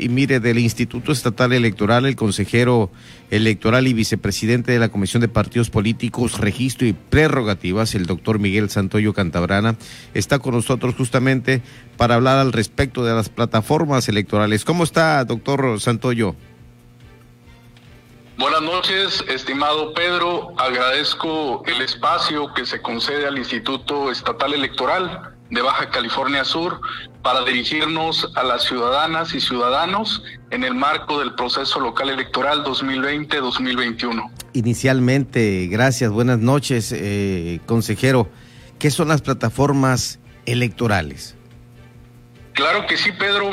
Y mire, del Instituto Estatal Electoral, el consejero electoral y vicepresidente de la Comisión de Partidos Políticos, Registro y Prerrogativas, el doctor Miguel Santoyo Cantabrana, está con nosotros justamente para hablar al respecto de las plataformas electorales. ¿Cómo está, doctor Santoyo? Buenas noches, estimado Pedro. Agradezco el espacio que se concede al Instituto Estatal Electoral de Baja California Sur para dirigirnos a las ciudadanas y ciudadanos en el marco del proceso local electoral 2020-2021. Inicialmente, gracias, buenas noches, eh, consejero. ¿Qué son las plataformas electorales? Claro que sí, Pedro.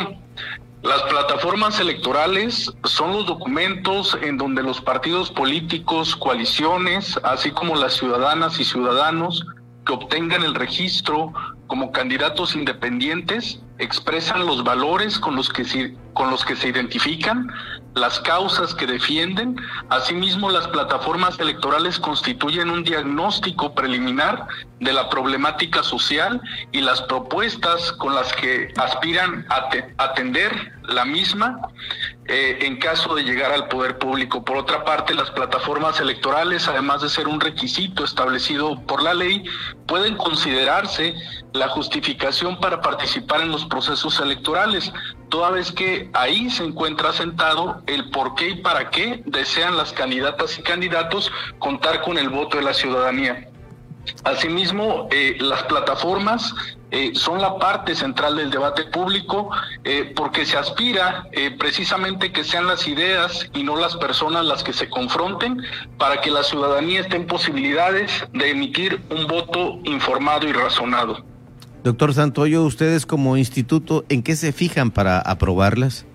Las plataformas electorales son los documentos en donde los partidos políticos, coaliciones, así como las ciudadanas y ciudadanos que obtengan el registro como candidatos independientes expresan los valores con los que se, identifican, las causas que defienden. Asimismo, las plataformas electorales constituyen un diagnóstico preliminar de la problemática social y las propuestas con las que aspiran a atender la misma eh, en caso de llegar al poder público. Por otra parte, las plataformas electorales, además de ser un requisito establecido por la ley, pueden considerarse la justificación para participar en los procesos electorales, toda vez que ahí se encuentra sentado el por qué y para qué desean las candidatas y candidatos contar con el voto de la ciudadanía. Asimismo, eh, las plataformas eh, son la parte central del debate público eh, porque se aspira precisamente que sean las ideas y no las personas las que se confronten para que la ciudadanía esté en posibilidades de emitir un voto informado y razonado. Doctor Santoyo, ustedes como instituto, ¿en qué se fijan para aprobarlas?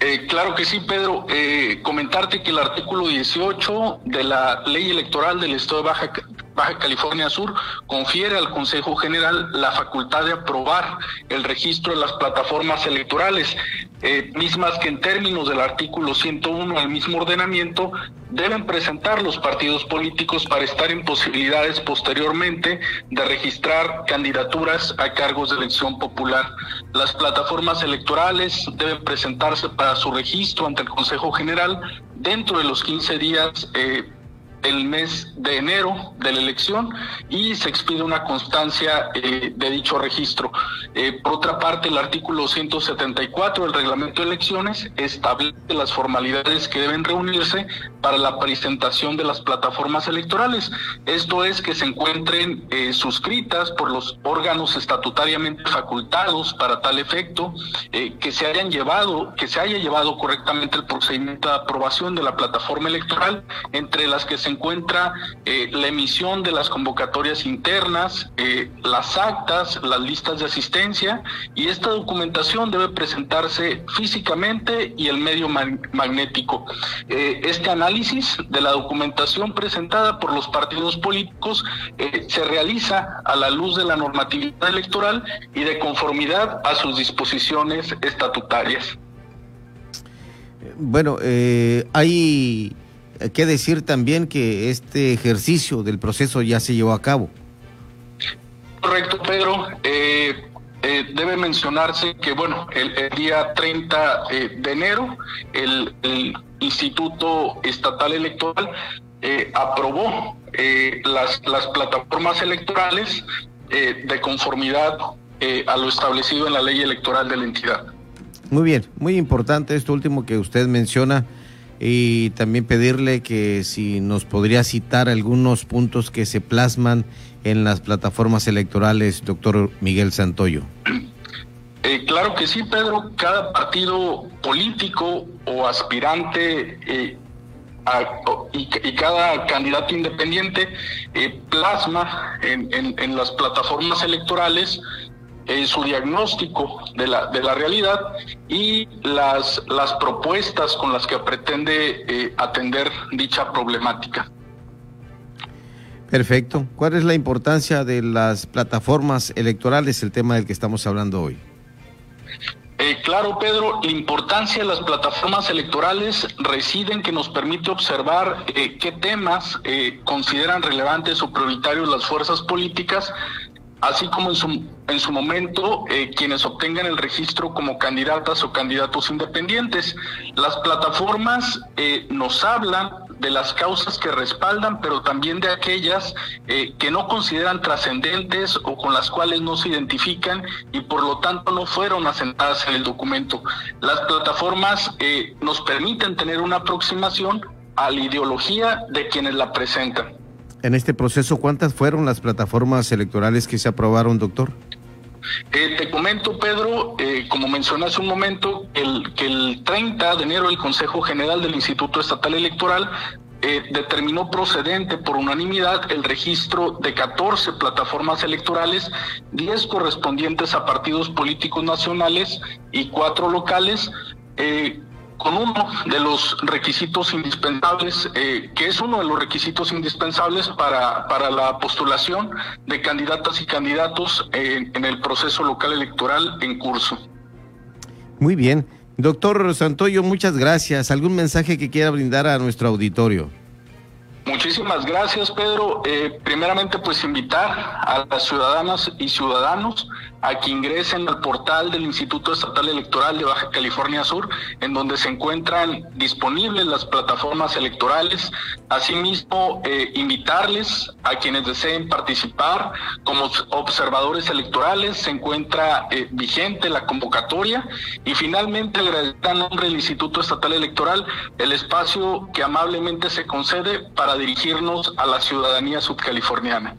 Eh, claro que sí, Pedro. Eh, comentarte que el artículo 18 de la ley electoral del Estado de Baja, Baja California Sur confiere al Consejo General la facultad de aprobar el registro de las plataformas electorales, eh, mismas que en términos del artículo 101 del mismo ordenamiento deben presentar los partidos políticos para estar en posibilidades posteriormente de registrar candidaturas a cargos de elección popular. Las plataformas electorales deben presentarse para su registro ante el Consejo General dentro de los 15 días eh, el mes de enero de la elección y se expide una constancia eh, de dicho registro. Eh, por otra parte, el artículo 174 del reglamento de elecciones establece las formalidades que deben reunirse para la presentación de las plataformas electorales. Esto es que se encuentren eh, suscritas por los órganos estatutariamente facultados para tal efecto, que se hayan llevado, que se haya llevado correctamente el procedimiento de aprobación de la plataforma electoral, entre las que se encuentra eh, la emisión de las convocatorias internas, eh, las actas, las listas de asistencia y esta documentación debe presentarse físicamente y el medio magnético. Eh, este análisis de la documentación presentada por los partidos políticos se realiza a la luz de la normatividad electoral y de conformidad a sus disposiciones estatutarias. Bueno, hay hay que decir también que este ejercicio del proceso ya se llevó a cabo. Correcto, Pedro. Eh, eh, debe mencionarse que, bueno, el, día 30 eh, de enero, el, Instituto Estatal Electoral aprobó las, las plataformas electorales de conformidad a lo establecido en la ley electoral de la entidad. Muy bien, muy importante esto último que usted menciona y también pedirle que si nos podría citar algunos puntos que se plasman en las plataformas electorales, doctor Miguel Santoyo. Eh, claro que sí, Pedro. Cada partido político o aspirante eh, y, cada candidato independiente eh, plasma en las plataformas electorales en su diagnóstico de la, de la realidad y las, las propuestas con las que pretende eh, atender dicha problemática. Perfecto. ¿Cuál es la importancia de las plataformas electorales, el tema del que estamos hablando hoy? Eh, claro, Pedro, la importancia de las plataformas electorales reside en que nos permite observar eh, qué temas consideran relevantes o prioritarios las fuerzas políticas así como en su, en su momento eh, quienes obtengan el registro como candidatas o candidatos independientes. Las plataformas eh, nos hablan de las causas que respaldan, pero también de aquellas eh, que no consideran trascendentes o con las cuales no se identifican y por lo tanto no fueron asentadas en el documento. Las plataformas nos permiten tener una aproximación a la ideología de quienes la presentan en este proceso, ¿cuántas fueron las plataformas electorales que se aprobaron, doctor? Eh, te comento, Pedro, eh, como mencioné hace un momento, el, que el 30 de enero el Consejo General del Instituto Estatal Electoral eh, determinó procedente por unanimidad el registro de 14 plataformas electorales, 10 correspondientes a partidos políticos nacionales y 4 locales, eh, con uno de los requisitos indispensables, eh, que es uno de los requisitos indispensables para, para la postulación de candidatas y candidatos en el proceso local electoral en curso. Muy bien. Doctor Santoyo, muchas gracias. ¿Algún mensaje que quiera brindar a nuestro auditorio? Muchísimas gracias, Pedro. Eh, primeramente, pues invitar a las ciudadanas y ciudadanos a que ingresen al portal del Instituto Estatal Electoral de Baja California Sur, en donde se encuentran disponibles las plataformas electorales. Asimismo, eh, invitarles a quienes deseen participar como observadores electorales. Se encuentra eh, vigente la convocatoria. Y finalmente, agradecer a nombre del Instituto Estatal Electoral el espacio que amablemente se concede para dirigirnos a la ciudadanía subcaliforniana.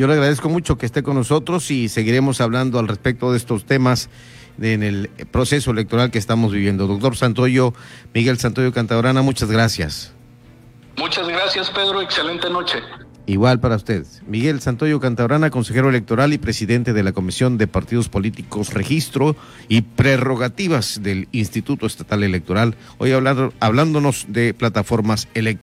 Yo le agradezco mucho que esté con nosotros y seguiremos hablando al respecto de estos temas en el proceso electoral que estamos viviendo. Doctor Santoyo, Miguel Santoyo Cantabrana, muchas gracias. Muchas gracias, Pedro. Excelente noche. Igual para usted. Miguel Santoyo Cantabrana, consejero electoral y presidente de la Comisión de Partidos Políticos, Registro y Prerrogativas del Instituto Estatal Electoral. Hoy hablando, hablándonos de plataformas electorales.